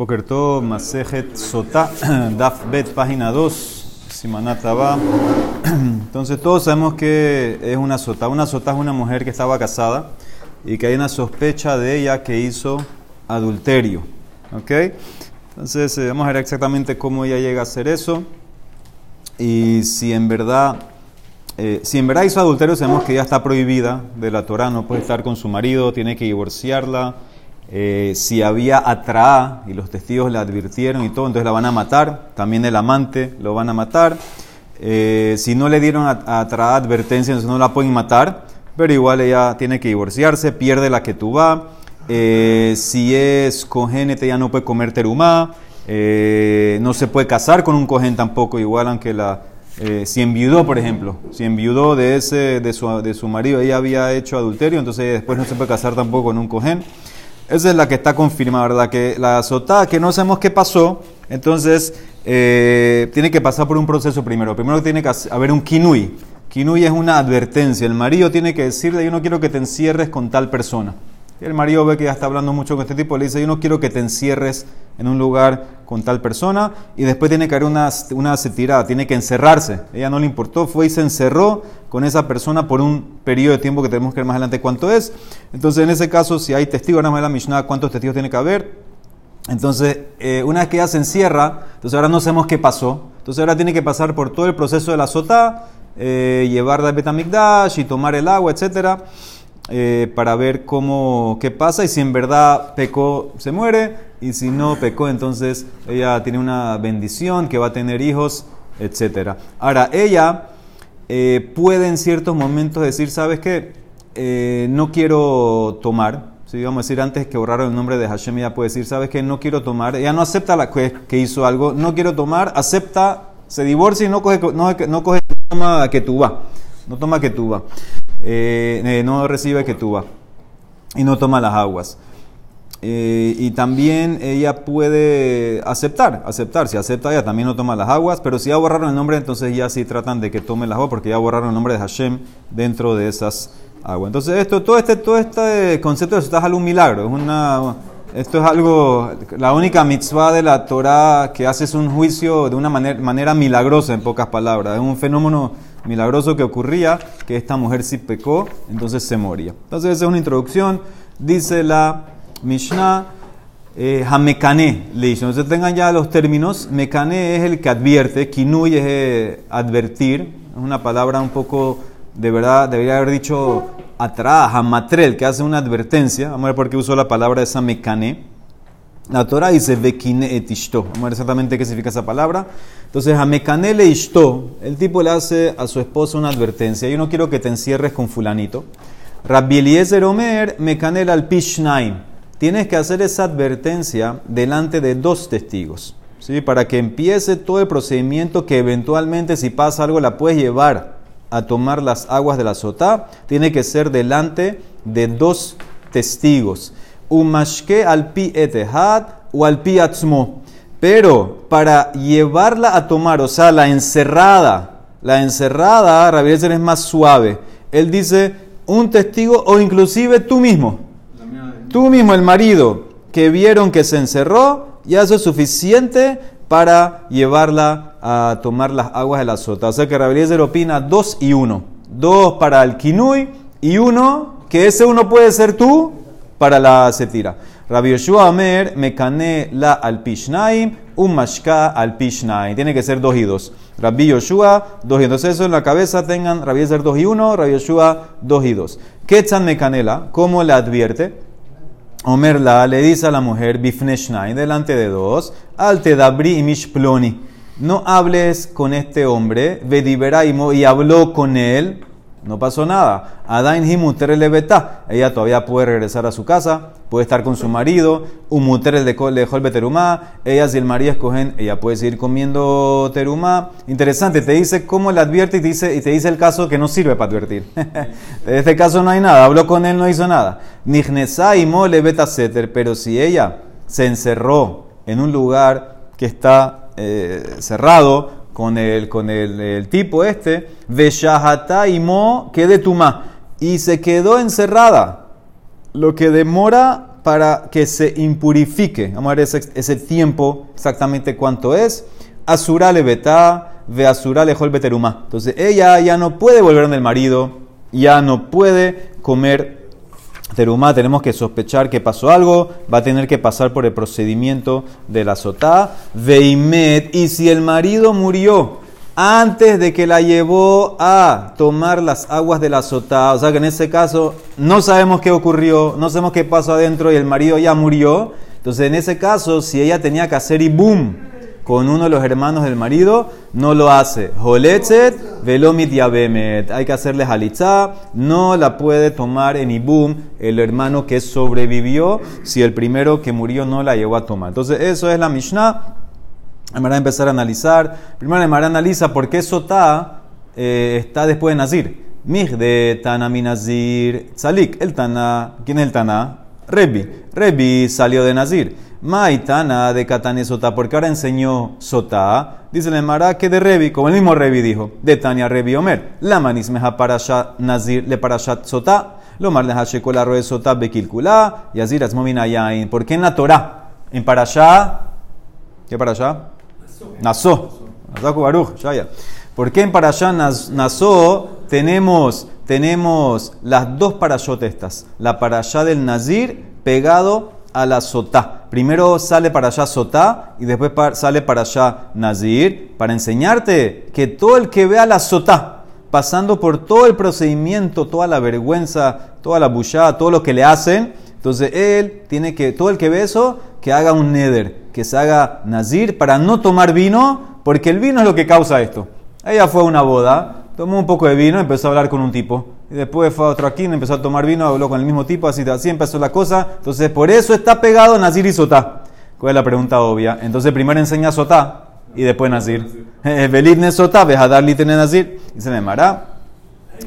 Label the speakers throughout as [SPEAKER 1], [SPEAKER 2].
[SPEAKER 1] Bokerto, Masejet Sotá, Daf Bet, página 2, Simanata va. Entonces todos sabemos que es una sotá. Una sotá es una mujer que estaba casada y que hay una sospecha de ella que hizo adulterio. ¿Ok? Entonces eh, vamos a ver exactamente cómo ella llega a hacer eso. Y si en verdad, eh, si en verdad hizo adulterio, sabemos que ella está prohibida de la Torah, no puede estar con su marido, tiene que divorciarla eh, si había atraá y los testigos la advirtieron y todo, entonces la van a matar. También el amante lo van a matar. Eh, si no le dieron atraá advertencia, entonces no la pueden matar, pero igual ella tiene que divorciarse, pierde la que tú va. Eh, si es cogénete, ya no puede comer terumá. no se puede casar con un cogén tampoco, igual aunque la. si enviudó, por ejemplo, si enviudó de, ese, de, su, de su marido, ella había hecho adulterio, entonces después no se puede casar tampoco con un cogén. Esa es la que está confirmada, ¿verdad? Que la azotada, que no sabemos qué pasó, entonces eh, tiene que pasar por un proceso primero. Primero tiene que haber un kinui. Kinui es una advertencia. El marido tiene que decirle, yo no quiero que te encierres con tal persona el marido ve que ya está hablando mucho con este tipo, le dice, yo no quiero que te encierres en un lugar con tal persona, y después tiene que haber una, una tirada, tiene que encerrarse. Ella no le importó, fue y se encerró con esa persona por un periodo de tiempo que tenemos que ver más adelante cuánto es. Entonces, en ese caso, si hay testigos, ahora más la Mishnah, ¿cuántos testigos tiene que haber? Entonces, eh, una vez que ella se encierra, entonces ahora no sabemos qué pasó. Entonces ahora tiene que pasar por todo el proceso de la sotá, eh, llevarla al Betamikdash y tomar el agua, etcétera. Eh, para ver cómo, qué pasa y si en verdad pecó, se muere y si no pecó, entonces ella tiene una bendición, que va a tener hijos, etc. Ahora, ella eh, puede en ciertos momentos decir, ¿sabes qué? Eh, no quiero tomar. Si vamos a decir antes que borraron el nombre de Hashem, ella puede decir, ¿sabes qué? No quiero tomar. Ella no acepta la, que, hizo algo, no quiero tomar, acepta, se divorcia y no coge, no, no coge, toma que tú va. No toma que tú va. Eh, eh, no recibe que tuba y no toma las aguas. Eh, y también ella puede aceptar, aceptar. Si acepta, ella también no toma las aguas. Pero si ya borraron el nombre, entonces ya sí tratan de que tome las aguas, porque ya borraron el nombre de Hashem dentro de esas aguas. Entonces, esto, todo este, todo este concepto de es un milagro. Es una, esto es algo, la única mitzvah de la Torah que hace es un juicio de una manera, manera milagrosa, en pocas palabras. Es un fenómeno milagroso que ocurría, que esta mujer sí pecó, entonces se moría. Entonces esa es una introducción, dice la Mishnah, eh, le dice, entonces tengan ya los términos, Mekane es el que advierte, Kinui es eh, advertir, es una palabra un poco, de verdad, debería haber dicho atrás, Hamatrel, que hace una advertencia, vamos a ver por qué usó la palabra esa Mekane. La Torah dice Vekine et Vamos a ver exactamente qué significa esa palabra. Entonces, a Mekanele Ishto, el tipo le hace a su esposa una advertencia. Yo no quiero que te encierres con fulanito. Rabbi Eliezer Omer, Mekanel al Pishnaim. Tienes que hacer esa advertencia delante de dos testigos. ¿sí? Para que empiece todo el procedimiento que eventualmente, si pasa algo, la puedes llevar a tomar las aguas de la sotá. Tiene que ser delante de dos testigos umashke al pi etehad o al pi atzmo. Pero para llevarla a tomar, o sea, la encerrada, la encerrada, Rabbi es más suave. Él dice un testigo o inclusive tú mismo. Tú mismo, el marido, que vieron que se encerró, ya eso es suficiente para llevarla a tomar las aguas de la sota. O sea que Rabbi opina dos y uno. Dos para el kinui y uno, que ese uno puede ser tú para la setira. Rabbi Yoshua Amer, Mekane la al Pishnaim, un Mashka al Pishnaim. Tiene que ser dos y dos. Rabbi Yoshua, dos y dos. Entonces eso en la cabeza tengan Rabbi ser dos y uno, Rabbi Yoshua, dos y dos. Ketzan Mekanela, ¿cómo le advierte? Omer la le dice a la mujer, Bifneshnaim, delante de dos, al Tedabri y Mishploni. No hables con este hombre, Vediberaimo, y habló con él no pasó nada. Adain himuter lebeta. Ella todavía puede regresar a su casa, puede estar con su marido. Umuter le dejó el beterumá. Ella, si el marido escogen, ella puede seguir comiendo terumá. Interesante, te dice cómo le advierte y te dice, y te dice el caso que no sirve para advertir. en este caso no hay nada. Habló con él, no hizo nada. Y mole beta seter. Pero si ella se encerró en un lugar que está eh, cerrado, con el, con el, tipo este, Veshahata y Mo, que de Tuma, y se quedó encerrada, lo que demora para que se impurifique. Vamos a ver ese, ese tiempo exactamente cuánto es. Asura le betá, ve asura. Entonces ella ya no puede volver en el marido, ya no puede comer terumá. Tenemos que sospechar que pasó algo, va a tener que pasar por el procedimiento de la sotá. Veimet, y si el marido murió antes de que la llevó a tomar las aguas de la sotá. O sea que en ese caso no sabemos qué ocurrió, no sabemos qué pasó adentro y el marido ya murió. Entonces en ese caso, si ella tenía que hacer ibum con uno de los hermanos del marido, no lo hace. Holetzet velomit yabemet. Hay que hacerle halitzá. No la puede tomar en ibum el hermano que sobrevivió si el primero que murió no la llevó a tomar. Entonces eso es la Mishnah. Emara empezar a analizar. Primero Emara analiza por qué Sotá eh, está después de Nazir. Mij de Tana Nazir Tzalik. El Tana, ¿quién es el Tana? Rebi. Rebi salió de Nazir. Tana de Katane Sotá, porque ahora enseñó Sotá. Dice el Emara que de Rebi, como el mismo Rebi dijo, de Tania Rebi Omer. La manismeja parashat Nazir le parashat Sotá. Lo mar de la roe Sotá bekilkula. Y así las yain. ¿Por qué en la Torah? En parashat. ¿Qué parashat? Nasó. ¿Por qué en Parashá Nasó tenemos, tenemos las dos parashot estas? La parashá del Nazir pegado a la Sotá. Primero sale para allá Sotá y después sale para allá Nazir para enseñarte que todo el que vea la Sotá, pasando por todo el procedimiento, toda la vergüenza, toda la bullada, todo lo que le hacen, entonces él tiene que, todo el que ve eso, que haga un neder, que se haga nazir para no tomar vino, porque el vino es lo que causa esto. Ella fue a una boda, tomó un poco de vino, empezó a hablar con un tipo. Y después fue a otro aquí, empezó a tomar vino, habló con el mismo tipo, así, así empezó la cosa. Entonces por eso está pegado nazir y sotá. ¿Cuál es la pregunta obvia? Entonces primero enseña sotá y después nazir. Belidne sotá, darle tener nazir. Y se me mará.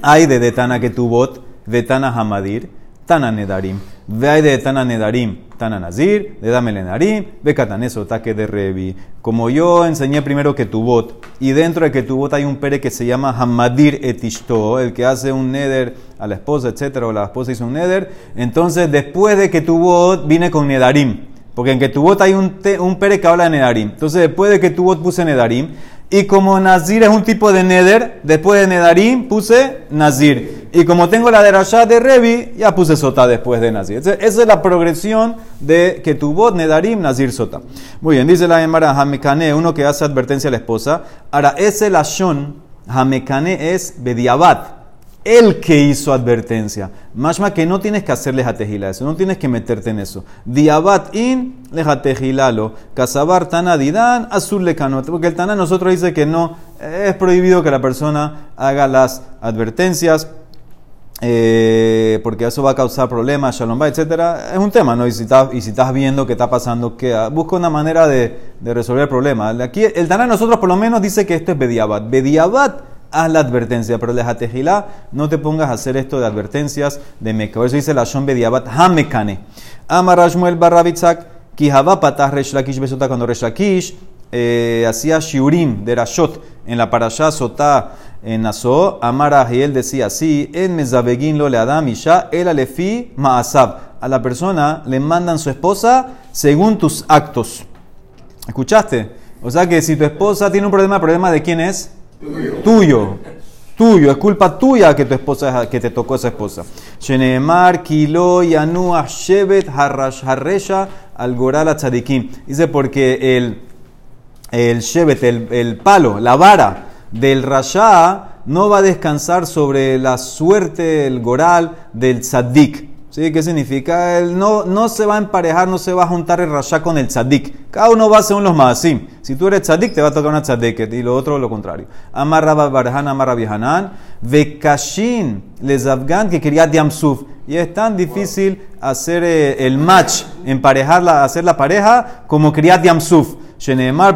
[SPEAKER 1] Hay de detana que tu bot, vetana hamadir. Tana Nedarim. Ve de Tana Nedarim, Tana Nazir, de Dame Nedarim, ve Cataneso, taque de Revi. Como yo enseñé primero que tu bot, y dentro de que tu bot hay un pere que se llama Hamadir Etishto, el que hace un neder a la esposa, etcétera, o la esposa hizo un neder, entonces después de que tu bot vine con Nedarim. Porque en que tu bot hay un, un pere que habla de Nedarim. Entonces después de que tu bot puse Nedarim, y como Nazir es un tipo de Neder, después de Nedarim puse Nazir. Y como tengo la derashá de Revi, ya puse Sota después de Nazir. Esa es la progresión de que tu voz Nedarim, Nazir, Sota. Muy bien, dice la Emara Hamekane, uno que hace advertencia a la esposa. Ahora, ese lashon, Hamekane es Bediabat el que hizo advertencia. Mashma que no tienes que hacerle jatejila eso, no tienes que meterte en eso. Diabat in lejatejilalo. Casabar tana azul lecanot. Porque el tana nosotros dice que no, es prohibido que la persona haga las advertencias. Eh, porque eso va a causar problemas, shalom etc. Es un tema, ¿no? Y si, estás, y si estás viendo qué está pasando, que busca una manera de, resolver el problema. Aquí el Tana nosotros por lo menos dice que esto es Bediabat. Bediabat haz la advertencia, pero de Jatejilá no te pongas a hacer esto de advertencias de Meca. Por eso dice la Shon Bediabat Hamekane. Amar Rashmuel Barrabitzak, Kihaba Patah Resh Lakish Besota, cuando Resh Lakish eh, hacía Shiurim de Rashot en la Parashá Sotá en Naso, Amar él decía así, en Mezabegin lo le Adam Isha, el Alefi Maasab. A la persona le mandan su esposa según tus actos. ¿Escuchaste? O sea que si tu esposa tiene un problema, ¿el problema de quién es? Tuyo. Tuyo. Es culpa tuya que tu esposa que te tocó esa esposa. Shenemar, Kilo, Yanu, Shevet, Harresha, Algoral, Tzadikim. Dice porque el, el Shevet, el, el palo, la vara del Rasha no va a descansar sobre la suerte, el Goral del Tzadik. ¿Sí? ¿Qué significa? Él no, no se va a emparejar, no se va a juntar el rasha con el tzadik. Cada uno va según los maasim. Si tú eres tzadik, te va a tocar una tzadiket y lo otro lo contrario. Amarra barhan, amarra bihanan, vekashin lezavgan que quería diamsuf. Y es tan difícil hacer eh, el match, emparejarla, hacer la pareja como quería diamsuf.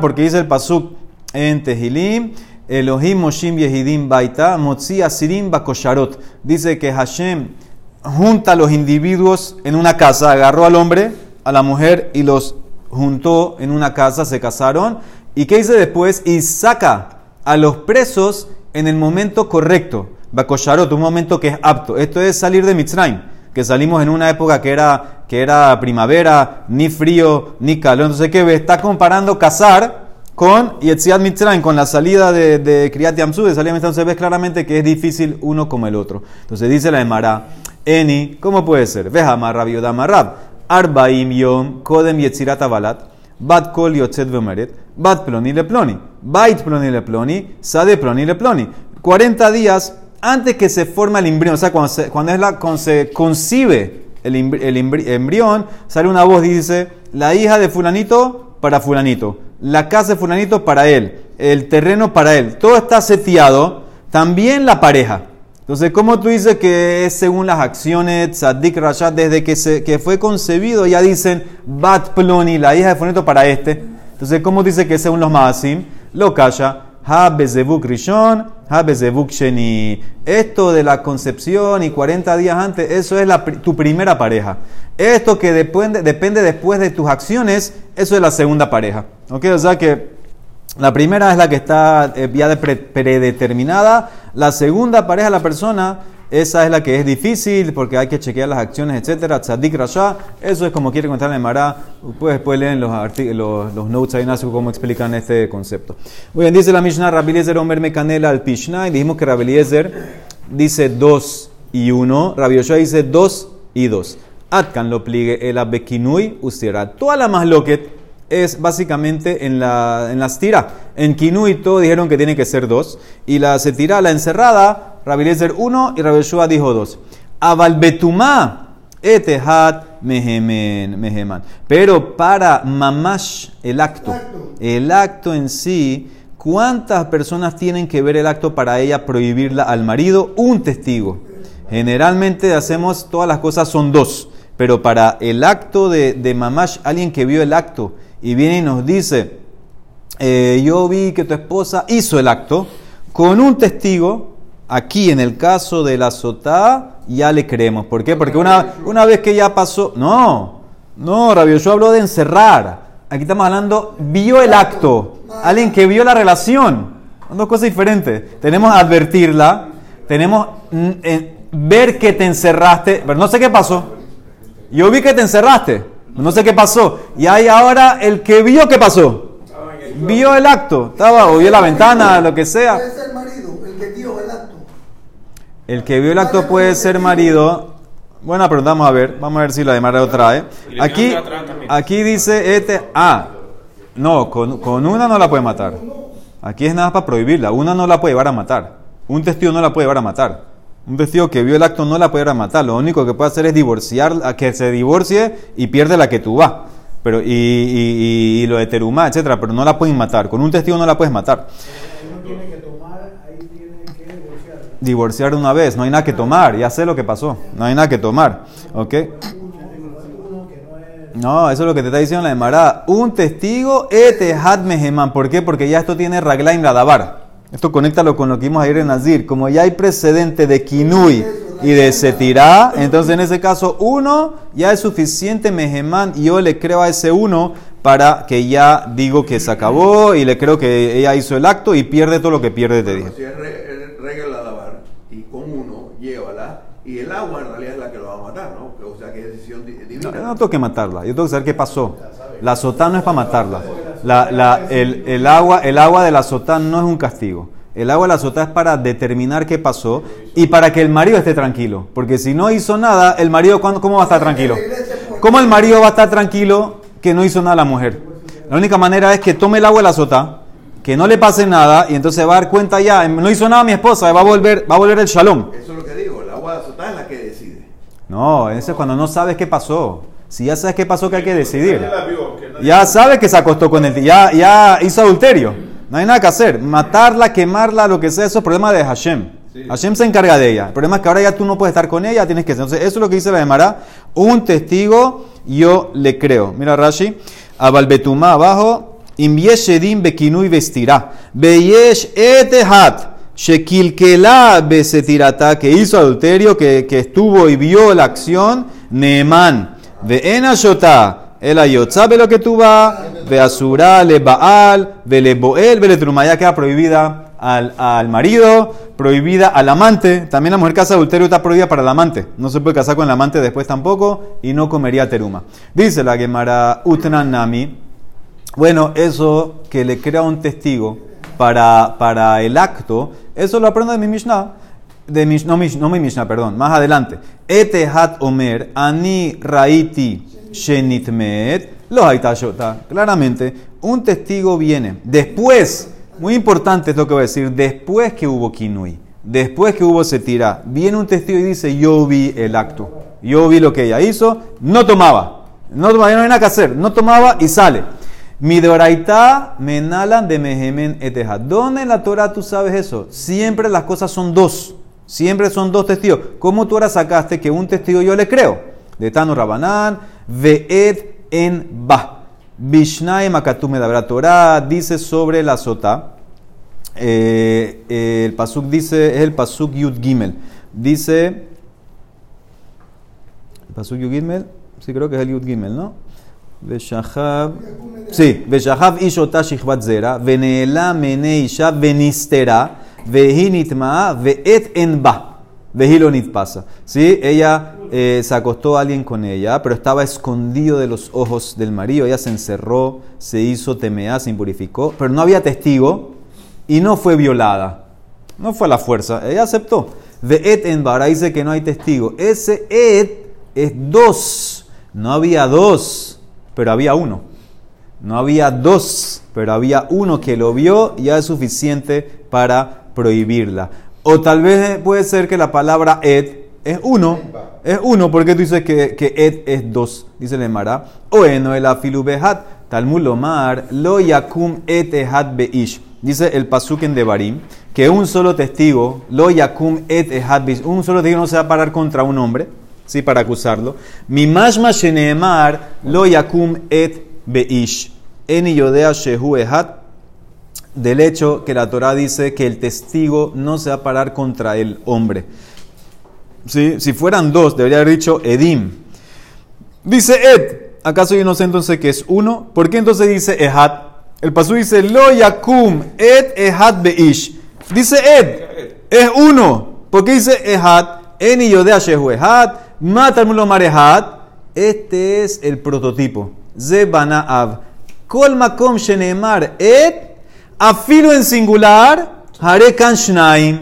[SPEAKER 1] Porque dice el pasuk en Tehilim, Elohim Moshim Yehidim Baita, Motzi Asirim Bakosharot. Dice que Hashem junta a los individuos en una casa, agarró al hombre, a la mujer y los juntó en una casa, se casaron. ¿Y qué dice después? Y saca a los presos en el momento correcto. Bakosharot, un momento que es apto. Esto es salir de Mitzrayim. Que salimos en una época que era, que era primavera, ni frío, ni calor. Entonces, ¿qué ve? Está comparando cazar con Yetziat Mitzrayim, con la salida de, de Kriyat Yamsu, de salida de Entonces ves claramente que es difícil uno como el otro. Entonces dice la Emara, Eni, ¿cómo puede ser? Veja Marrab Yodamarrab, Arbaim Yom, Kodem Yetzirat Avalat, Bat Kol Yotzet Vemeret, Bat Ploni Le Ploni, Bait Ploni Le Ploni, Sade Ploni Le Ploni. 40 días antes que se forma el embrión, o sea, cuando, cuando, es la, cuando se concibe el, embrión, sale una voz y dice, la hija de fulanito para fulanito, la casa de fulanito para él, el terreno para él, todo está seteado, también la pareja. Entonces, ¿cómo tú dices que es según las acciones Tzadik Rashad desde que, se, que fue concebido? Ya dicen Bat Ploni, la hija de fulanito para este. Entonces, ¿cómo dice que es según los Maasim? Lo calla. Ha Bezebuk Rishon, Ha Bezebuk Sheni. Esto de la concepción y 40 días antes, eso es la, tu primera pareja. Esto que depende, después de tus acciones, eso es la segunda pareja. ¿Ok? O sea que la primera es la que está eh, ya de predeterminada. La segunda pareja, la persona, esa es la que es difícil porque hay que chequear las acciones, etcétera. Tzadik Rasha, eso es como quiere contar Mara. Pues después leen los, los, los notes ahí, Nasu, cómo explican este concepto. Muy bien, dice la Mishnah, Rabiliezer Omer Mekanela al Pishna. Y dijimos que Rabiliezer dice dos y uno. Rabbi dice dos y dos. Atkan lo pligue el abekinui ustiera. Toda la más loquet es básicamente en la, en las tira. En Kinui todo dijeron que tiene que ser dos. Y la se tira la encerrada Rabbi uno y Rabbi dijo dos. Avalbetumá etehat mehemen, meheman. Pero para mamash, el acto, el acto en sí, ¿cuántas personas tienen que ver el acto para ella prohibirla al marido? Un testigo. Generalmente hacemos todas las cosas son dos. Pero para el acto de, de mamash, alguien que vio el acto y viene y nos dice, eh, yo vi que tu esposa hizo el acto, con un testigo, Aquí, en el caso de la sotá, ya le creemos. ¿Por qué? Porque una, una vez que ya pasó. No, no, Rabio, yo hablo de encerrar. Aquí estamos hablando, vio el acto. Alguien que vio la relación. Son dos cosas diferentes. Tenemos advertirla, tenemos mm, eh, ver que te encerraste. Pero no sé qué pasó. Yo vi que te encerraste. No sé qué pasó. Y hay ahora el que vio qué pasó. Vio el acto. Estaba, o vio la ventana, lo que sea. El que vio el acto puede ser marido. Buena pregunta, vamos a ver. Vamos a ver si la de Mario trae. Aquí, aquí dice este. Ah, no, con, con, una no la puede matar. Aquí es nada para prohibirla. Una no la puede llevar a matar. Un testigo no la puede llevar a matar. Un testigo que vio el acto no la puede llevar a matar. Lo único que puede hacer es divorciar, que se divorcie y pierde la que tú vas. Pero, y, y, lo de terumá, etcétera, pero no la pueden matar. Con un testigo no la puedes matar divorciar una vez, no hay nada que tomar, ya sé lo que pasó, no hay nada que tomar, ¿ok? No, eso es lo que te está diciendo la Emara. Un testigo had meheman. ¿Por qué? Porque ya esto tiene raglaim davar. Esto conéctalo con lo que vimos ayer en Nazir. Como ya hay precedente de kinui y de setirá, entonces en ese caso uno ya es suficiente meheman y yo le creo a ese uno para que ya digo que se acabó y le creo que ella hizo el acto y pierde todo lo que pierde, te dije
[SPEAKER 2] y el agua en realidad es la que lo va a matar, ¿no? O sea, que es decisión divina.
[SPEAKER 1] No, no tengo que matarla, yo tengo que saber qué pasó. La sotá no es para matarla. La, la, el, el, agua, el agua de la sotá no es un castigo. El agua de la sotá es para determinar qué pasó y para que el marido esté tranquilo. Porque si no hizo nada, el marido, ¿cómo va a estar tranquilo? ¿Cómo el marido va a estar tranquilo que no hizo nada la mujer? La única manera es que tome el agua de la sotá, que no le pase nada y entonces va a dar cuenta ya, no hizo nada mi esposa, va a volver, va a volver el shalom.
[SPEAKER 2] Eso es lo que digo, el agua de la sotá es la que decide.
[SPEAKER 1] No, eso es cuando no sabes qué pasó. Si ya sabes qué pasó, que hay que decidir. Ya sabes que se acostó con él, ya, ya hizo adulterio. No hay nada que hacer. Matarla, quemarla, lo que sea, eso es problema de Hashem. Hashem se encarga de ella. El problema es que ahora ya tú no puedes estar con ella, tienes que Entonces, eso es lo que dice la Demara. Un testigo, yo le creo. Mira Rashi. A Balbetumá abajo. Imbieshedim bekinui vestirá. Beyesh etehat. Shekilkela besetirata, que hizo adulterio, que, que estuvo y vio la acción, Neeman, de Enashota, el ve lo que tú vas, ve asura, le baal, ve le boel, ve le truma, ya queda prohibida al, al marido, prohibida al amante. También la mujer casa adulterio está prohibida para el amante. No se puede casar con el amante después tampoco y no comería teruma. Dice la Gemara Utnanami. Bueno, eso que le crea un testigo para, para el acto, eso lo aprendo de mi Mishnah. De mi, no, mi, no mi Mishnah, perdón, más adelante. Etehat Omer, Ani Raiti Shenitmet, lo Haitashota. Claramente, un testigo viene después, muy importante es lo que voy a decir, después que hubo Kinui, después que hubo Setira, viene un testigo y dice: Yo vi el acto, yo vi lo que ella hizo, no tomaba, no tomaba, no hay nada que hacer, no tomaba y sale. Mi doraita menalan de mehemen eteja. ¿Dónde en la Torah tú sabes eso? Siempre las cosas son dos. Siempre son dos testigos. ¿Cómo tú ahora sacaste que un testigo yo le creo? De Tano Rabanán, Ve'ed en Ba. Bishnai Makatume de Torah dice sobre la sota. Eh, el pasuk dice, es el pasuk Yud Gimel. Dice, el pasuk Yud Gimel, sí creo que es el Yud Gimel, ¿no? ושכב, sí, ושכב איש אותה שכבת זרע, ונעלם מעיני אישה ונסתרה, והיא נטמעה ועת אין בה, והיא לא נתפסה. Sí, ella eh, se acostó a alguien con ella, pero estaba escondido de los ojos del marido. Ella se encerró, se hizo temea, se impurificó, pero no había testigo y no fue violada. No fue a la fuerza, ella aceptó. De et en bara dice que no hay testigo. Ese et es dos, no había dos pero había uno. No había dos, pero había uno que lo vio, ya es suficiente para prohibirla. O tal vez puede ser que la palabra et es uno. Es uno, porque tú dices que, que et es dos, dice el Emara. O eno el afilu behat, talmud lomar, lo yakum et ehat beish. Dice el pasuk en Devarim, que un solo testigo, lo yakum et ehat beish, un solo testigo no se va a parar contra un hombre ¿sí? para acusarlo. Mi mashma sheneemar lo yakum et beish. Eni yodea shehu ehat. Del hecho que la Torah dice que el testigo no se va a parar contra el hombre. ¿Sí? Si fueran dos, debería haber dicho edim. Dice et. ¿Acaso yo no sé entonces que es uno? ¿Por qué entonces dice ehat? El pasú dice lo yakum et ehat beish. Dice et. Es uno. ¿Por qué dice ehat? Eni yodea shehu ehat. Matarmulo marehat. Este es el prototipo. Zebana av. Kol makom shenemar et. Afilo en singular. Harekan shnaim.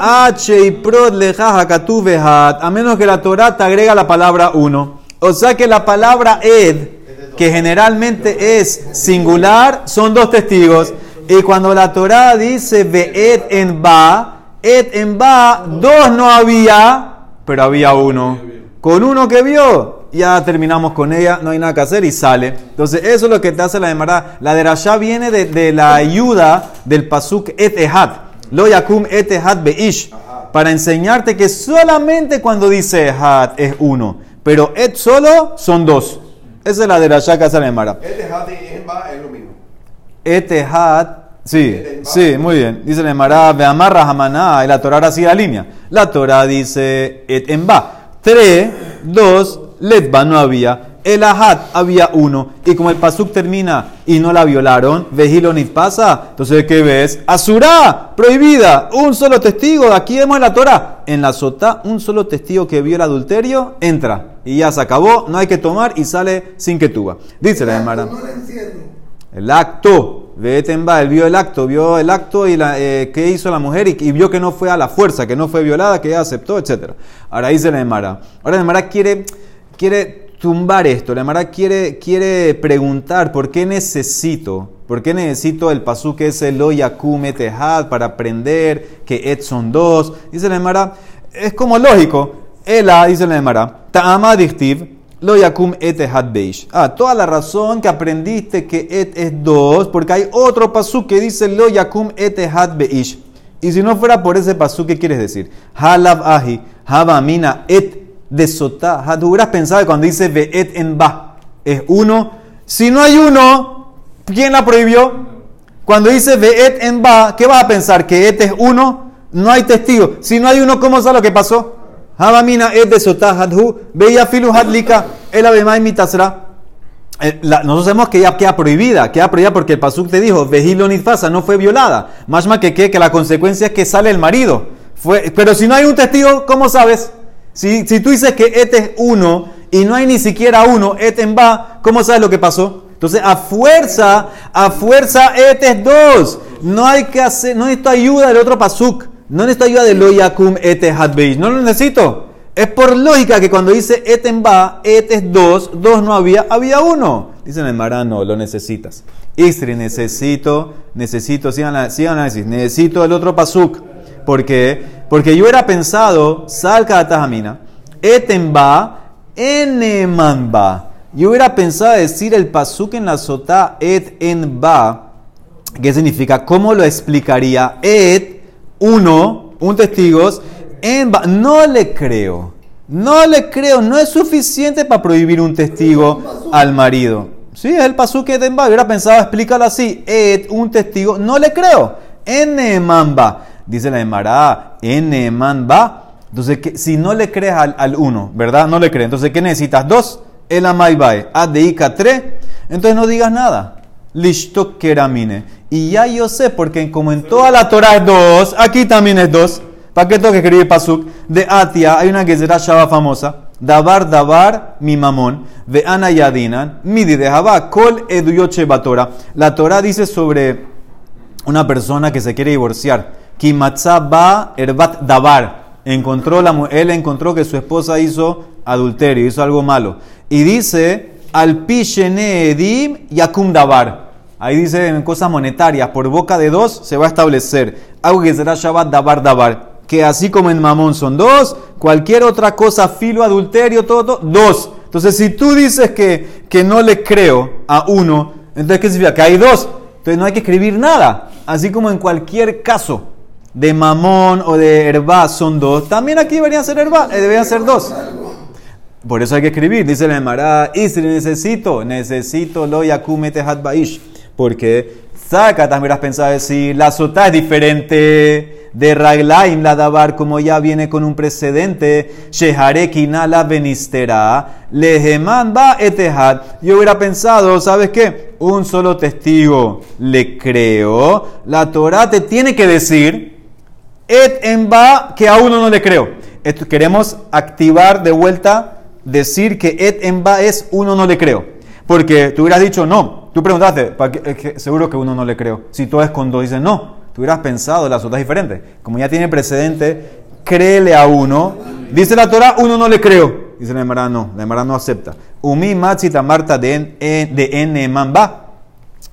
[SPEAKER 1] H y prod. A menos que la Torah te agrega la palabra uno. O sea que la palabra ed, que generalmente es singular, son dos testigos. Y cuando la Torah dice ve'ed en ba, ed en ba, dos no había, pero había uno. Con uno que vio, ya terminamos con ella, no hay nada que hacer y sale. Entonces, eso es lo que te hace la demara. La derashá viene de, la ayuda del pasuk etehat. Lo yakum etehat beish. Para enseñarte que solamente cuando dice ehat es uno. Pero et solo son dos. Esa es la derashá que hace la demara.
[SPEAKER 2] Etehat y es lo mismo.
[SPEAKER 1] Etehat Sí, sí, muy bien. Dice la Emara, amarra Hamaná, y la Torah ahora sigue la línea. La Torah dice et emba. Tres, dos, letba no había. El ahat había uno. Y como el pasuk termina y no la violaron, vejilonit pasa. Entonces, ¿qué ves? Asurá, prohibida. Un solo testigo. Aquí vemos en la Torah. En la sota, un solo testigo que vio el adulterio entra. Y ya se acabó. No hay que tomar y sale sin que tuba. Dice la Gemara. El acto. Vetemba, él vio el acto, vio el acto y la, eh, qué hizo la mujer y, vio que no fue a la fuerza, que no fue violada, que ella aceptó, etc. Ahora dice la Emara. Ahora la Emara quiere, quiere tumbar esto, la Emara quiere, quiere preguntar por qué necesito, por qué necesito el pasú que es el Yakume Tehad para aprender que Et son dos. Dice la Emara, es como lógico. Ela, dice la Emara, Ta'ama Dichtiv, lo yakum et beish. Ah, toda la razón que aprendiste que et es dos, porque hay otro pasú que dice lo yakum et beish. Y si no fuera por ese pasú, ¿qué quieres decir? Halab ahi, habamina et de sotá. Tú hubieras pensado que cuando dice ve et en ba es uno. Si no hay uno, ¿quién la prohibió? Cuando dice ve et en ba, ¿qué vas a pensar? ¿Que et es uno? No hay testigo. Si no hay uno, ¿cómo sabe lo que pasó? Habamina es de sotahadhu, veía hadlika, el abemai mitasra. eh, nosotros sabemos que ella queda prohibida, queda prohibida porque el pasuk te dijo, vejilo nitfasa, no fue violada. Más que, que, que la consecuencia es que sale el marido. Fue, pero si no hay un testigo, ¿cómo sabes? Si, si tú dices que este es uno y no hay ni siquiera uno, este en va, ¿cómo sabes lo que pasó? Entonces, a fuerza, a fuerza, este es dos. No hay que hacer, no necesito ayuda del otro pasuk. No necesito ayuda de lo yakum este hadbeish. No lo necesito. Es por lógica que cuando dice eten va, et es dos, dos no había, había uno. Dicen el marano, lo necesitas. Istri, necesito, necesito, sigan análisis, necesito el otro pasuk. ¿Por qué? Porque yo era pensado, salca de tajamina, eten va, eneman va. Yo hubiera pensado decir el pasuk en la sota et en va, ¿qué significa? ¿Cómo lo explicaría? Et, uno, un testigos, en. No le creo. No le creo. No es suficiente para prohibir un testigo al marido. Sí, es el en va. Yo hubiera pensado explícalo así. Et, un testigo. No le creo. Eneman va. Dice la Emara, eneman va. Entonces, ¿qué- si no le crees al, al uno, ¿verdad? No le crees. Entonces, ¿qué necesitas? Dos. El amaibae. Adeika tres. Entonces, no digas nada. Lishto keramine. Y ya yo sé, porque como en toda la Torah es dos, aquí también es dos. ¿Para qué tengo que escribir pasuk? De Atia hay una que será famosa. Dabar, dabar, mi mamón. De Ana Yadinan. Midi de Jabá. Kol eduyoche batora. La Torah dice sobre una persona que se quiere divorciar. Kimatzá ba erbat dabar. Encontró la, él encontró que su esposa hizo adulterio, hizo algo malo. Y dice, al edim yakum dabar. Ahí dice en cosas monetarias, por boca de dos se va a establecer. Algo que será Shabbat dabar dabar. Que así como en mamón son dos, cualquier otra cosa, filo, adulterio, todo, todo, dos. Entonces, si tú dices que, que no le creo a uno, entonces, ¿qué significa? Que hay dos. Entonces, no hay que escribir nada. Así como en cualquier caso de mamón o de herba son dos, también aquí deberían ser herba, eh, deberían ser dos. Por eso hay que escribir, dice la Emara, Isri, necesito, necesito lo yakumete hatbaish. Porque saca, también has pensado decir, la sota es diferente de Raglaim, la dabar, como ya viene con un precedente, Shehare la benistera, leheman ba etehat. Yo hubiera pensado, ¿sabes qué? Un solo testigo le creo. La Torah te tiene que decir, et en va, que a uno no le creo. Esto, queremos activar de vuelta, decir que et en va es uno no le creo. Porque tú hubieras dicho no. Tú preguntaste, ¿para que seguro que uno no le creo. Si todo es con dos, dices no. Tú hubieras pensado, la otra es diferente. Como ya tiene precedente, créele a uno. Dice la Torah, uno no le creo. Dice la Emara, no. La Emara no acepta. Umi marta de en, en mamba.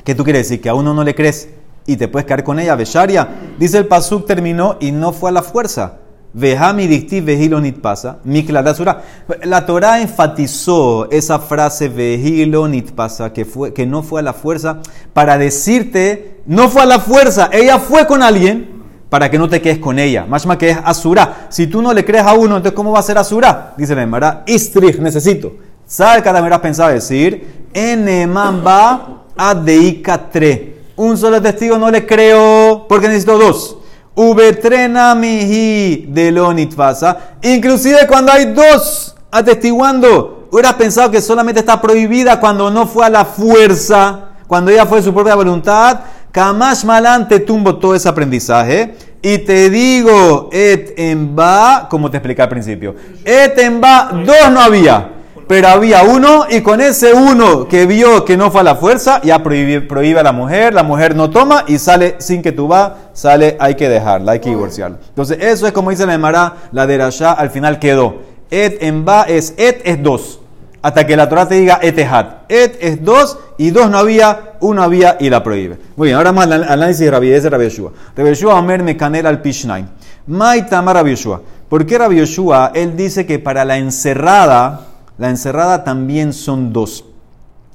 [SPEAKER 1] ¿Qué tú quieres decir? Que a uno no le crees y te puedes quedar con ella, Besharia. Dice el Pasuk terminó y no fue a la fuerza. Vejami dicti vejilo nit pasa. Mikla dasura. La Torah enfatizó esa frase vejilo nit pasa, que, fue, que no fue a la fuerza, para decirte, no fue a la fuerza, ella fue con alguien para que no te quedes con ella. Más que es asura. Si tú no le crees a uno, entonces ¿cómo va a ser asura? Dice la Emara, istrich, necesito. ¿Sabe cada vez pensado decir? Eneman va adeika tre. Un solo testigo no le creo porque necesito dos. Ubetrena mihi de lonitfasa. Inclusive cuando hay dos atestiguando, hubieras pensado que solamente está prohibida cuando no fue a la fuerza, cuando ella fue de su propia voluntad. Kamash malan te tumbo todo ese aprendizaje. Y te digo, et en va, como te expliqué al principio. Et en va, dos no había. Pero había uno y con ese uno que vio que no fue a la fuerza, ya prohíbe, prohíbe a la mujer, la mujer no toma y sale sin que tú va, sale, hay que dejarla, hay que divorciarla. Entonces eso es como dice la Emara, la de Rasha al final quedó. Et en va es et es dos. Hasta que la Torah te diga et hat. Et es dos y dos no había, uno había y la prohíbe. Muy bien, ahora más el análisis de Rabbi de Rabbi Yeshua. Rabbi Yeshua Omer me canela al Pishnaim. Maitama Rabbi Yeshua. ¿Por qué Rabbi Yeshua? Él dice que para la encerrada, la encerrada también son dos.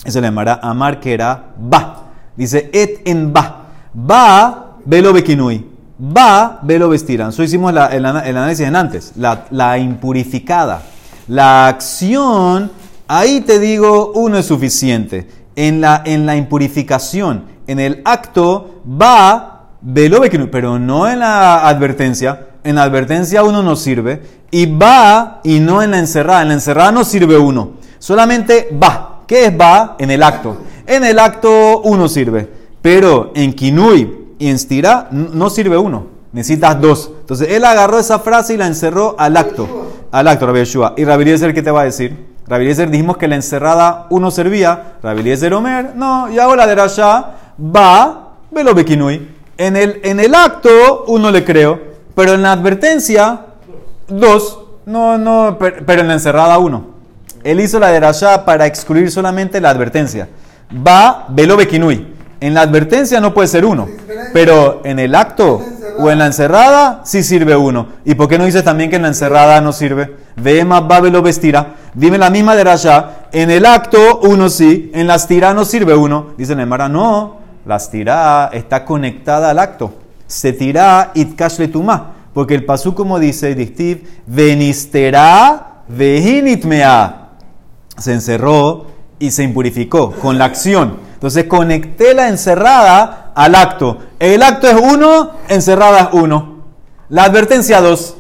[SPEAKER 1] Eso le llamará amar que era ba. Dice et en ba. Ba, velo bekinui. Ba, velo vestirán. Eso hicimos el, análisis en antes. La, la impurificada. La acción, ahí te digo, uno es suficiente. En la, en la impurificación, en el acto, va, velo bekinui. Pero no en la advertencia. En la advertencia uno no sirve. Y va y no en la encerrada. En la encerrada no sirve uno. Solamente va. ¿Qué es ba? En el acto. En el acto uno sirve, pero en kinui y en stira no sirve uno. Necesitas dos. Entonces él agarró esa frase y la encerró al acto. Al acto, Rabbi Yeshua. ¿Y Rabbi Eliezer qué te va a decir? Rabbi Eliezer dijimos que la encerrada uno servía. Rabbi Eliezer Omer, no, y ahora de Rasha va, velo bekinui. En el, en el acto uno le creo, pero en la advertencia dos. No, no, pero en la encerrada uno. Él hizo la de Rasha para excluir solamente la advertencia. Va, velo bekinui. En la advertencia no puede ser uno, pero en el acto o en la encerrada sí sirve uno. ¿Y por qué no dices también que en la encerrada no sirve? Ve más lo vestirá. Dime la misma de Rasha. En el acto uno sí, en la estira no sirve uno. Dice Nemara, no, la estira está conectada al acto. Se tira itkash letuma. Porque el pasú como dice, dictiv, venistera vehinitmea. Se encerró y se impurificó con la acción. Entonces conecté la encerrada al acto. El acto es uno, encerrada es uno. La advertencia dos.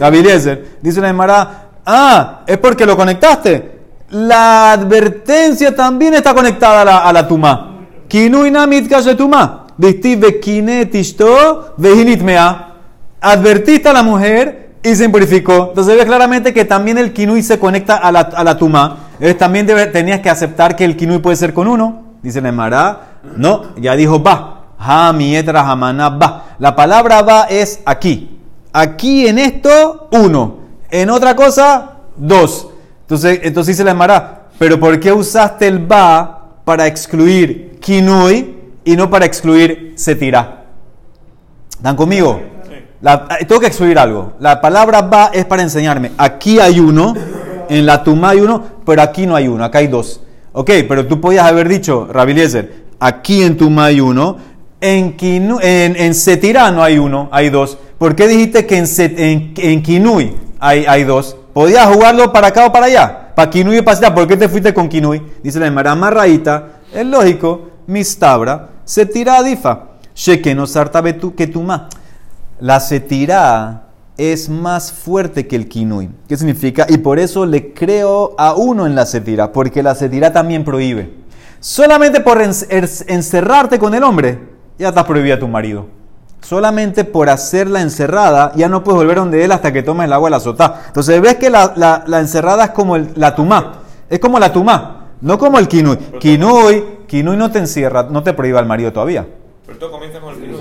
[SPEAKER 1] Eliezer. Dice la Emara, ah, es porque lo conectaste. La advertencia también está conectada a la, a la tuma. tuma. Advertiste a la mujer y se impurificó. Entonces ve claramente que también el kinui se conecta a la, a la tuma. Entonces también tenías que aceptar que el kinui puede ser con uno. Dice la no, ya dijo va. La palabra va es aquí. Aquí en esto, uno. En otra cosa, dos. Entonces, entonces dice la pero ¿por qué usaste el va para excluir kinui y no para excluir setira? ¿Están conmigo? Eh, tengo que excluir algo. La palabra va es para enseñarme. Aquí hay uno, en la tuma hay uno, pero aquí no hay uno, acá hay dos. Ok, pero tú podías haber dicho, Rabiliezer, aquí en tuma hay uno, en, en, en Setirá no hay uno, hay dos. ¿Por qué dijiste que en, en, en Kinui hay, hay dos? Podías jugarlo para acá o para allá. Para Kinui y para Setirá. ¿Por qué te fuiste con Kinui? Dice la Emara Marraíta. Es lógico. Mistabra. Setirá difa. Shekeno sarta que tuma. La Setirá es más fuerte que el Kinui. ¿Qué significa? Y por eso le creo a uno en la Setirá. Porque la Setirá también prohíbe. Solamente por encerrarte con el hombre ya estás prohibida tu marido. Solamente por hacerla encerrada, ya no puedes volver donde él hasta que tomes el agua de la sotá. Entonces ves que la, la, encerrada es como la tumá. Es como la tumá, no como el kinui. Kinui, kinui no te encierra, no te prohíba al marido todavía. Pero todo comienza con el.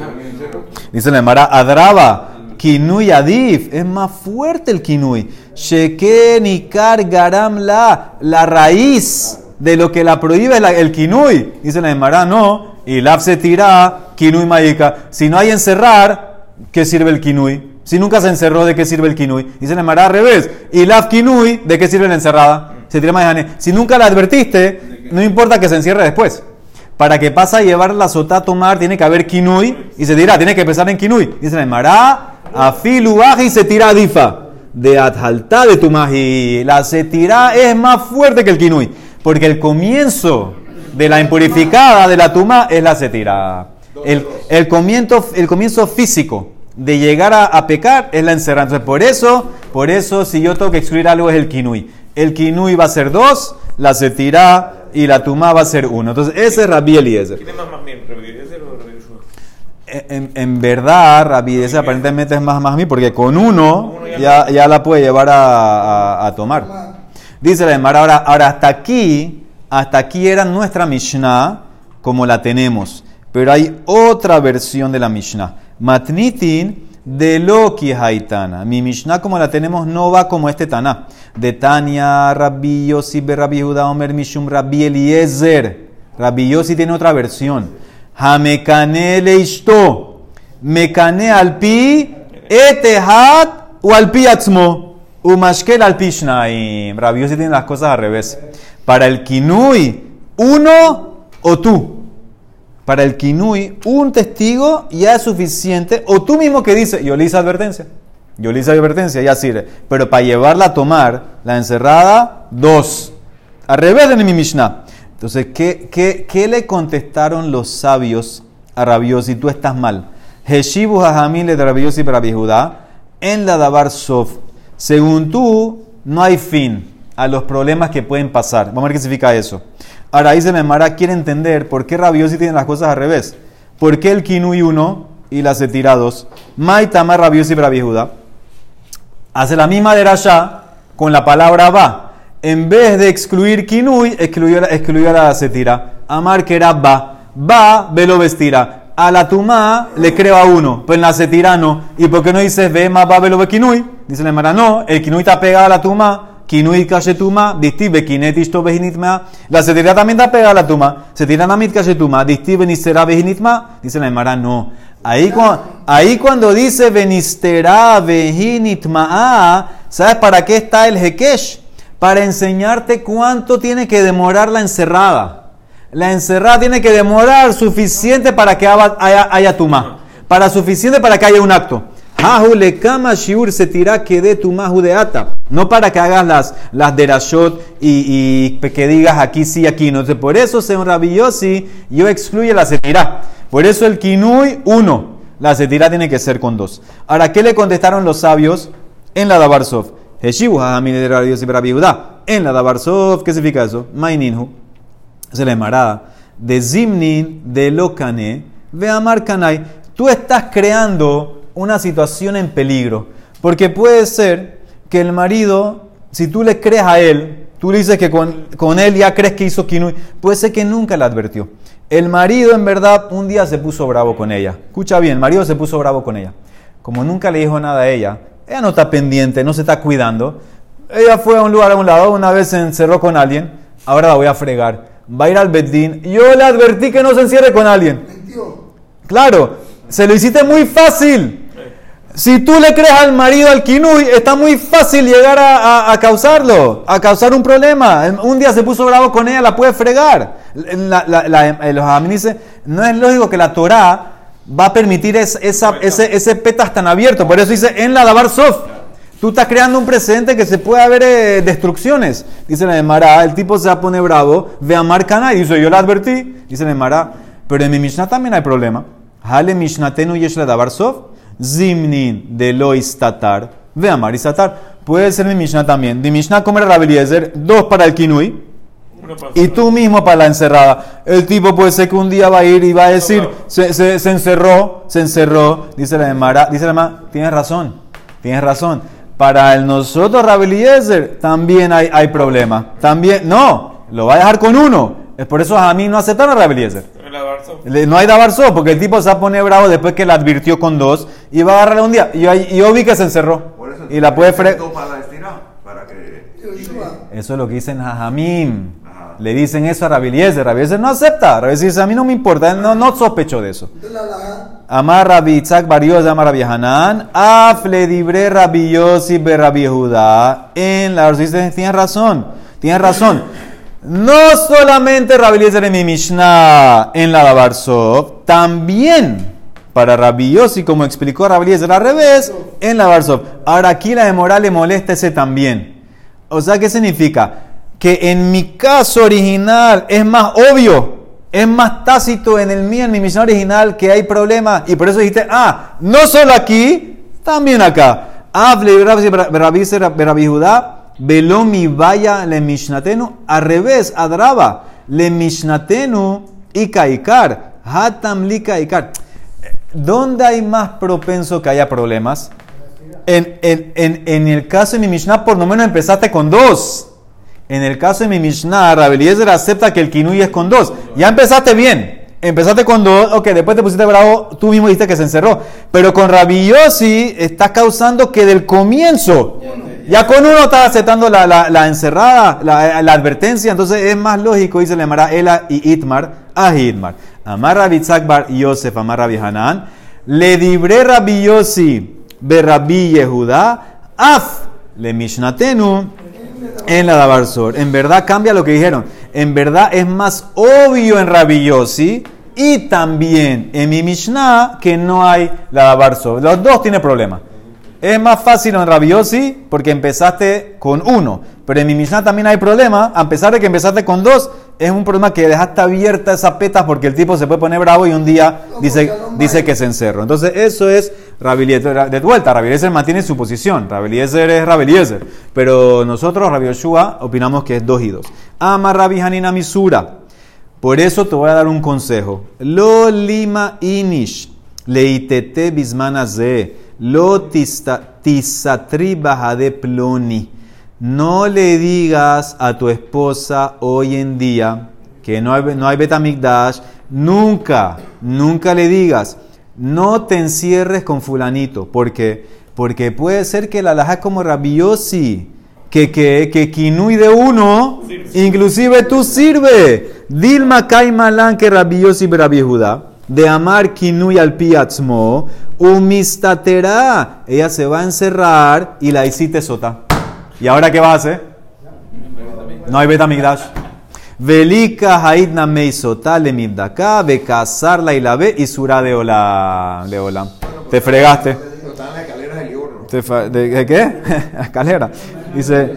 [SPEAKER 1] Dice la Mara, Adraba, kinui adif, es más fuerte el kinui. Sheken y garam la, la raíz de lo que la prohíbe es el kinui. Dice la Mara, no. Y la se tira kinui maika. Si no hay encerrar, ¿qué sirve el kinui? Si nunca se encerró, ¿de qué sirve el kinui? Dice la Mara al revés. Y la kinui, ¿de qué sirve la encerrada? Se tira Si nunca la advertiste, no importa que se encierre después. Para que pase a llevar la sota a tomar, tiene que haber kinui. Y se dirá, tiene que empezar en kinui. Dice la Mara, afilu y se tira difa. De adjalta de tu maji. La se tira es más fuerte que el kinui. Porque el comienzo de la impurificada de la tuma es la setira. El, el, comienzo, el comienzo físico de llegar a, pecar es la encerrada. Entonces, por eso, por eso, si yo tengo que excluir algo es el kinui. El kinui va a ser dos, la setira y la tuma va a ser uno. Entonces, ese es Rabbi Eliezer. ¿Quién es más más bien, Rabbi Eliezer o Rabbi en, en, verdad, Rabbi Eliezer aparentemente es más más mí porque con uno, ya, ya, la puede llevar a, a, tomar. Dice la Emara, ahora, ahora hasta aquí hasta aquí era nuestra Mishnah como la tenemos. Pero hay otra versión de la Mishnah. Matnitin de Loki Haitana. Mi Mishnah como la tenemos no va como este Taná. De Tania, Rabbi Yossi, Rabbi Judá, Omer Mishum, Rabbi Eliezer. Rabbi Yossi tiene otra versión. Hamekane leishto. Mekane alpi etehat o. Umashkel alpi shnaim. Rabbi Yossi tiene las cosas al revés. Para el kinui, uno o tú. Para el kinui, un testigo ya es suficiente. O tú mismo que dices, yo le hice advertencia. Yo le hice advertencia, ya sirve. Pero para llevarla a tomar, la encerrada, dos. Al revés mi Mishnah. Entonces, ¿qué, qué, qué le contestaron los sabios a Rabios si tú estás mal? Heshibu Hajamil de Rabiosi para Judá en la Dabar Sof. Según tú, no hay fin a los problemas que pueden pasar. Vamos a ver qué significa eso. Ahora dice Memara, quiere entender por qué Rabiosi tiene las cosas al revés. ¿Por qué el Kinui 1 y la Setira 2? Maitama Rabiosi Bravijuda. Hace la misma de con la palabra va. En vez de excluir Kinui, excluyó, excluyó la Setira. Amar que era va. Va, velo vestira a la tumá le creo a uno, pero en la setira no. ¿Y por qué no dices ve más babelo ve kinui? Dice la hermana, no, el kinui está pegado a la tumá, tuma, kinetishto vejinitma. La setira también está pegada a la tumá, setira namit kashe tuma, disti venistera vejinitma. Dice la hermana, no. Ahí, ahí cuando dice venistera vejinitma, ¿sabes para qué está el hekesh? Para enseñarte cuánto tiene que demorar la encerrada. La encerrada tiene que demorar suficiente para que haya, haya tuma. Para suficiente para que haya un acto. Le kama shiur se tira que de tuma ata. No para que hagas las, las derashot y, que digas aquí sí, aquí no. por eso, según Rabbi yo excluye la setirá. Por eso el kinui, uno. La setirá tiene que ser con dos. Ahora, ¿qué le contestaron los sabios en la Dabarsov? Heshibu, En la Dabarsov, ¿qué significa eso? Maininhu se le llamará de Zimnin, de Lokane, ve Amar Kanai. Tú estás creando una situación en peligro. Porque puede ser que el marido, si tú le crees a él, tú le dices que con, él ya crees que hizo Kinui, puede ser que nunca le advirtió. El marido, en verdad, un día se puso bravo con ella. Escucha bien, el marido se puso bravo con ella. Como nunca le dijo nada a ella, ella no está pendiente, no se está cuidando. Ella fue a un lugar a un lado, una vez se encerró con alguien, ahora la voy a fregar va a ir al Beddin. Yo le advertí que no se encierre con alguien. Claro, se lo hiciste muy fácil. Si tú le crees al marido al kinui, está muy fácil llegar a, causarlo, a causar un problema. Un día se puso bravo con ella, la puede fregar. los no es lógico que la Torah va a permitir ese, ese petas tan abierto. Por eso dice en la Dabar Sof. Tú estás creando un precedente que se puede haber eh, destrucciones. Dice la Mara, el tipo se va a poner bravo, ve a Marcana y dice, yo le advertí. Dice la Mara, pero en mi Mishnah también hay problema. Hale Mishnatenu yesh la Davarsov, Zimnin de lo istatar, ve a Marisatar. Puede ser mi Mishnah también. De Mishnah, ¿cómo era Rabeliezer? Dos para el Kinui. Y tú mismo para la encerrada. El tipo puede ser que un día va a ir y va a decir, se, se, encerró, se encerró. Dice la Mara, dice la Mara, tienes razón, tienes razón para el nosotros Rabeliezer también hay, hay problema. También, no, lo va a dejar con uno. Es por eso a mí no aceptaron a Rabeliezer. No hay Dabarzo, porque el tipo se va a poner bravo después que la advirtió con dos y va a agarrarle un día. Y yo, vi que se encerró. y la puede fregar. Eso es lo que dicen Jajamín. Le dicen eso a Rabeliezer. Rabeliezer no acepta. Rabeliezer dice, a mí no me importa, no, no sospecho de eso. Amar Rabbi Itzak Barios, Amar Rabbi Hanan, Afle Dibre Rabbi Yossi Rabbi Judá. En la tienes razón, tienes razón. No solamente Rabbi Eliezer en mi Mishnah en la Dabarsov, también para Rabbi Yossi, como explicó Rabbi Eliezer al revés, en la Dabarsov. Ahora aquí la de moral le molesta también. O sea, ¿qué significa? Que en mi caso original es más obvio es más tácito en el mío, en mi misión original, que hay problemas. Y por eso dijiste, ah, no solo aquí, también acá. Hable Rabbi Judá, veló mi vaya le mishnatenu. Al revés, adraba, le mishnatenu y kaikar. Hatam li kaikar. ¿Dónde hay más propenso que haya problemas? En, el caso de mi Mishnah, por lo menos empezaste con dos. En el caso de mi Mishnah, Rabeliezer acepta que el kinui es con dos. Ya empezaste bien. Empezaste con dos, ok, después te pusiste bravo, tú mismo dijiste que se encerró. Pero con Rabillosi estás causando que del comienzo, ya con uno estás aceptando la, la, encerrada, la, la, advertencia, entonces es más lógico, dice le llamará Ela y Itmar a Itmar. Amar Rabitzak bar Yosef, Amar Rabbi le dibré Rabillosi, be Rabbi Yehuda, af le Mishnatenu, en la Dabarsor. En verdad cambia lo que dijeron. En verdad es más obvio en Rabillosi y también en mi Mishnah que no hay la Dabarsor. Los dos tienen problema. Es más fácil en Rabillosi porque empezaste con uno. Pero en mi Mishnah también hay problema. A pesar de que empezaste con dos, es un problema que dejaste abierta esa petas porque el tipo se puede poner bravo y un día dice, dice que se encerró. Entonces eso es Rabeliezer, de vuelta, Rabeliezer mantiene su posición. Rabeliezer es Rabeliezer. Pero nosotros, Rabbi Yoshua, opinamos que es dos y dos. Ama Rabbi Hanina Misura. Por eso te voy a dar un consejo. Lo lima inish leitete bismanaze. Lo tisatri de ploni. No le digas a tu esposa hoy en día que no hay, no hay betamigdash. Nunca, nunca le digas no te encierres con fulanito. ¿Por qué? Porque puede ser que la alhaja como rabiosi, que, que, que kinui de uno, inclusive tú sirve. Dilma kaimalan que rabiosi Judá, de amar kinui al piatzmo, umistatera. Ella se va a encerrar y la hiciste sota. ¿Y ahora qué va a hacer? No hay betamigdash. Velika haidna meisota le mibdaka, la y la ve y sura de ola. De ola. Te fregaste. Te ¿De, qué? escalera. Dice.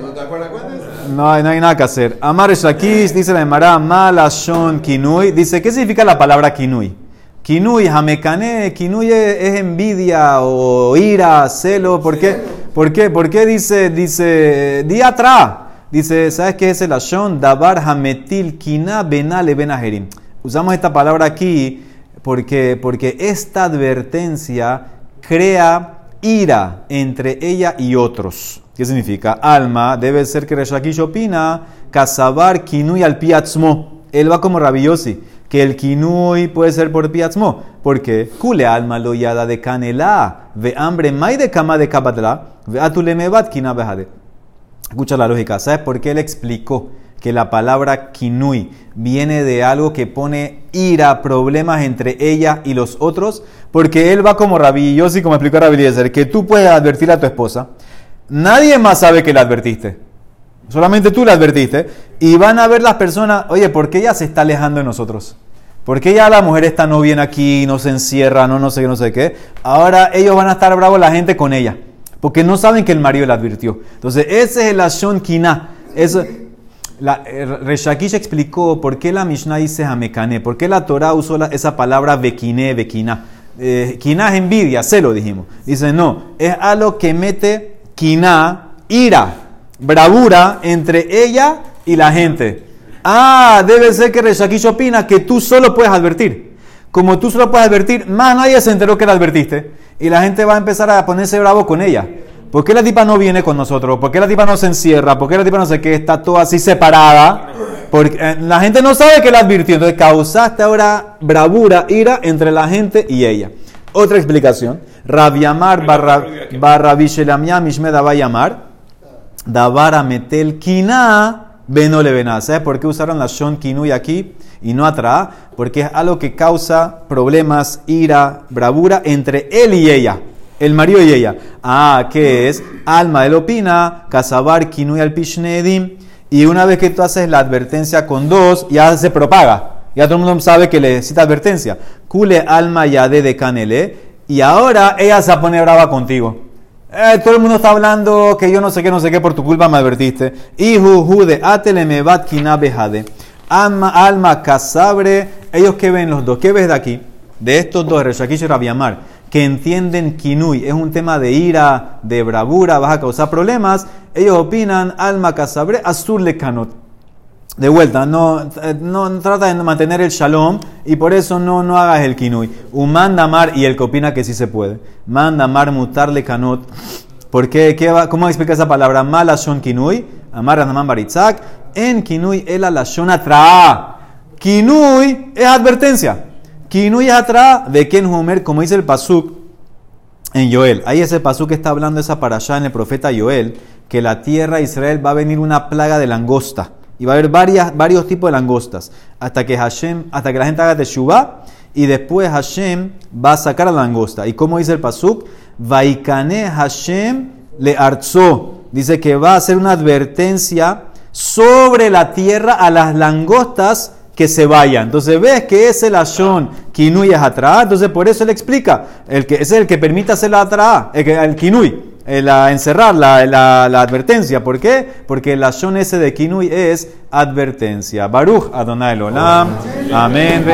[SPEAKER 1] No, hay nada que hacer. Amar Shakis, dice la Emara, Malashon Kinui. Dice, ¿qué significa la palabra Kinui? Kinui, Jamekane, Kinui es envidia o ira, celo. ¿Por qué? ¿Por qué? ¿Por qué dice, dice, día atrás? Dice, ¿sabes qué es el ashon? Dabar hametil kina benale benaherim. Usamos esta palabra aquí porque, porque esta advertencia crea ira entre ella y otros. ¿Qué significa? Alma debe ser que Reshakish opina, kasabar kinui al piatzmo. Él va como rabiosi, que el kinui puede ser por piatzmo. porque Kule alma lo yada de canela, ve hambre mai de kama de kapatla, ve atulemebat kina behade. Escucha la lógica. ¿Sabes por qué él explicó que la palabra kinui viene de algo que pone ira, problemas entre ella y los otros? Porque él va como Rabí Yossi, como explicó Rabí que tú puedes advertir a tu esposa. Nadie más sabe que la advertiste. Solamente tú la advertiste. Y van a ver las personas, oye, ¿por qué ella se está alejando de nosotros? ¿Por qué ya la mujer está no bien aquí, no se encierra, no, no sé no sé qué? Ahora ellos van a estar bravos la gente con ella porque no saben que el marido le advirtió. Entonces, ese es el Ashon Kina. la, eh, Reshakish explicó por qué la Mishnah dice Hamekane, por qué la Torah usó esa palabra Bekine, Bekina. Eh, es envidia, se lo dijimos. Dice, no, es algo que mete Kina, ira, bravura entre ella y la gente. Ah, debe ser que Reshakish opina que tú solo puedes advertir. Como tú solo puedes advertir, más nadie se enteró que la advertiste y la gente va a empezar a ponerse bravo con ella. ¿Por qué la tipa no viene con nosotros? ¿Por qué la tipa no se encierra? ¿Por qué la tipa no sé qué? Está toda así separada. Porque eh, la gente no sabe que la advirtió. Entonces causaste ahora bravura, ira entre la gente y ella. Otra explicación. Rabiamar barra, barra vishelamiam mishmeda va a llamar. Davara metel kina benole. ¿Sabes por qué usaron la shon kinui aquí? y no atrás, porque es algo que causa problemas, ira, bravura entre él y ella, el marido y ella. Ah, ¿qué es? Alma, él opina, casabar, kinui al pishnedim, y una vez que tú haces la advertencia con dos, ya se propaga. Ya todo el mundo sabe que le necesita advertencia. Kule alma ya de canele, y ahora ella se pone brava contigo. Eh, todo el mundo está hablando que yo no sé qué, no sé qué, por tu culpa me advertiste. Ihu jude atele me bat kinabehade. Alma, alma, casabre. Ellos que ven los dos. ¿Qué ves de aquí? De estos dos, Reshakish y Rabiamar, que entienden Kinui, es un tema de ira, de bravura, vas a causar problemas. Ellos opinan, alma, casabre, azul le canot. De vuelta, no, no trata de mantener el shalom y por eso no, no hagas el kinui. Un manda mar y el que opina que sí se puede. Manda mar mutarle canot. ¿Por qué? ¿Qué va? ¿Cómo explica esa palabra? Mala son kinui. Amar Ranaman Baritzak en Kinui el la tra. Kinui es advertencia. Kinui es atrás de Ken Homer, como dice el Pasuk en Joel. Ahí ese Pasuk está hablando esa para allá en el profeta Joel, que la tierra de Israel va a venir una plaga de langosta. Y va a haber varias, varios tipos de langostas. Hasta que Hashem, hasta que la gente haga Teshuvah. Y después Hashem va a sacar a la langosta. ¿Y como dice el Pasuk? Vaikane Hashem le arzó. Dice que va a hacer una advertencia sobre la tierra a las langostas que se vayan. Entonces ves que ese lashon kinui es atrás, entonces por eso le explica, el que, es el que permite hacer la atrás, el, el kinui, el, encerrar la, la, advertencia. ¿Por qué? Porque el lashon ese de kinui es advertencia. Baruch Adonai Olam. Amén.